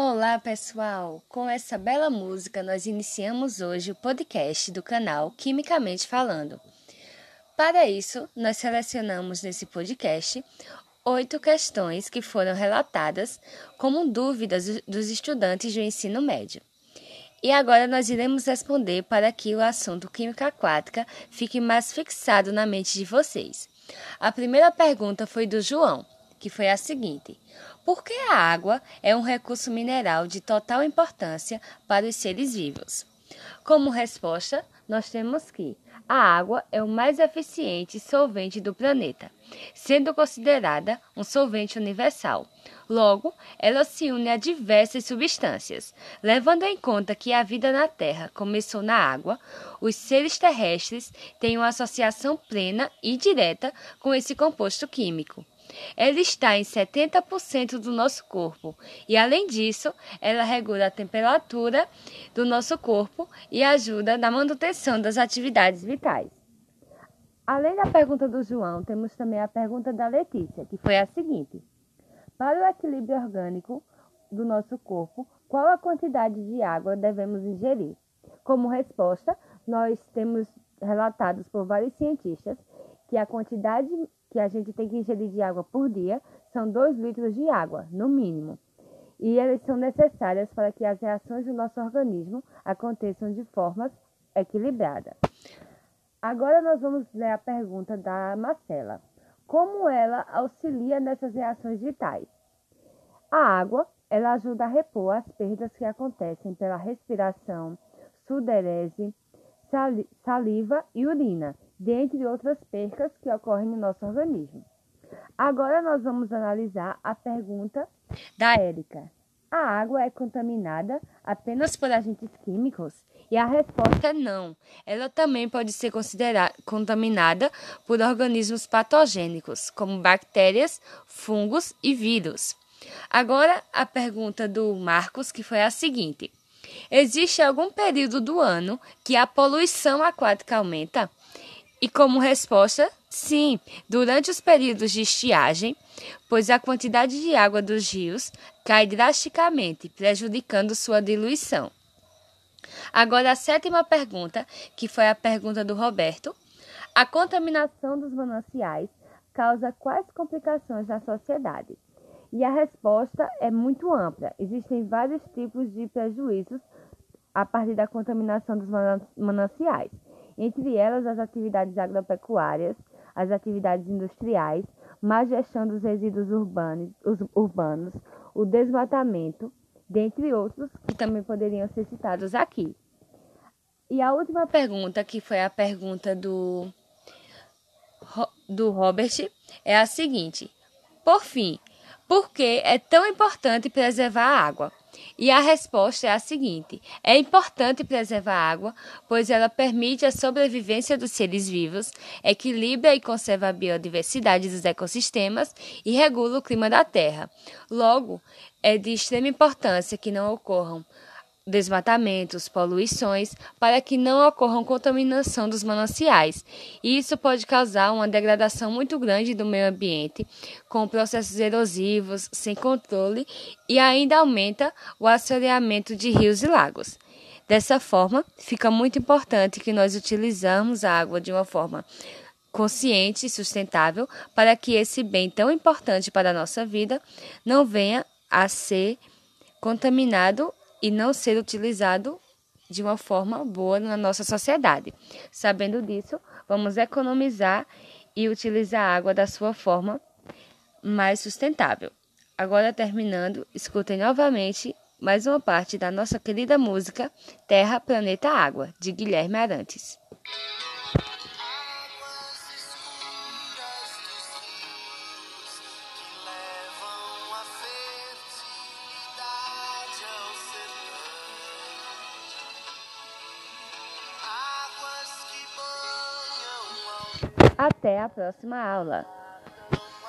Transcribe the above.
Olá, pessoal! Com essa bela música, nós iniciamos hoje o podcast do canal Quimicamente Falando. Para isso, nós selecionamos nesse podcast oito questões que foram relatadas como dúvidas dos estudantes do ensino médio. E agora nós iremos responder para que o assunto química aquática fique mais fixado na mente de vocês. A primeira pergunta foi do João que foi a seguinte: Por que a água é um recurso mineral de total importância para os seres vivos? Como resposta, nós temos que a água é o mais eficiente solvente do planeta, sendo considerada um solvente universal. Logo, ela se une a diversas substâncias. Levando em conta que a vida na Terra começou na água, os seres terrestres têm uma associação plena e direta com esse composto químico. Ela está em 70% do nosso corpo e, além disso, ela regula a temperatura do nosso corpo e ajuda na manutenção das atividades vitais. Além da pergunta do João, temos também a pergunta da Letícia, que foi a seguinte: Para o equilíbrio orgânico do nosso corpo, qual a quantidade de água devemos ingerir? Como resposta, nós temos relatados por vários cientistas que a quantidade que a gente tem que ingerir de água por dia são 2 litros de água, no mínimo. E elas são necessárias para que as reações do nosso organismo aconteçam de forma equilibrada. Agora nós vamos ler a pergunta da Marcela. Como ela auxilia nessas reações vitais? A água, ela ajuda a repor as perdas que acontecem pela respiração, sudorese, saliva e urina, dentre outras percas que ocorrem no nosso organismo. Agora nós vamos analisar a pergunta da Érica. A água é contaminada apenas por agentes químicos? E a resposta é não. Ela também pode ser considerada contaminada por organismos patogênicos, como bactérias, fungos e vírus. Agora a pergunta do Marcos, que foi a seguinte: Existe algum período do ano que a poluição aquática aumenta? E como resposta, sim, durante os períodos de estiagem, pois a quantidade de água dos rios cai drasticamente, prejudicando sua diluição. Agora, a sétima pergunta, que foi a pergunta do Roberto: a contaminação dos mananciais causa quais complicações na sociedade? E a resposta é muito ampla. Existem vários tipos de prejuízos a partir da contaminação dos mananciais entre elas as atividades agropecuárias, as atividades industriais, má gestão dos resíduos urbanos, urbanos, o desmatamento, dentre outros que também poderiam ser citados aqui. E a última pergunta, que foi a pergunta do, do Robert, é a seguinte: Por fim, por que é tão importante preservar a água? E a resposta é a seguinte: é importante preservar a água, pois ela permite a sobrevivência dos seres vivos, equilibra e conserva a biodiversidade dos ecossistemas e regula o clima da Terra. Logo, é de extrema importância que não ocorram desmatamentos, poluições, para que não ocorram contaminação dos mananciais. Isso pode causar uma degradação muito grande do meio ambiente, com processos erosivos sem controle e ainda aumenta o assoreamento de rios e lagos. Dessa forma, fica muito importante que nós utilizamos a água de uma forma consciente e sustentável para que esse bem tão importante para a nossa vida não venha a ser contaminado e não ser utilizado de uma forma boa na nossa sociedade. Sabendo disso, vamos economizar e utilizar a água da sua forma mais sustentável. Agora, terminando, escutem novamente mais uma parte da nossa querida música Terra, Planeta, Água, de Guilherme Arantes. Até a próxima aula!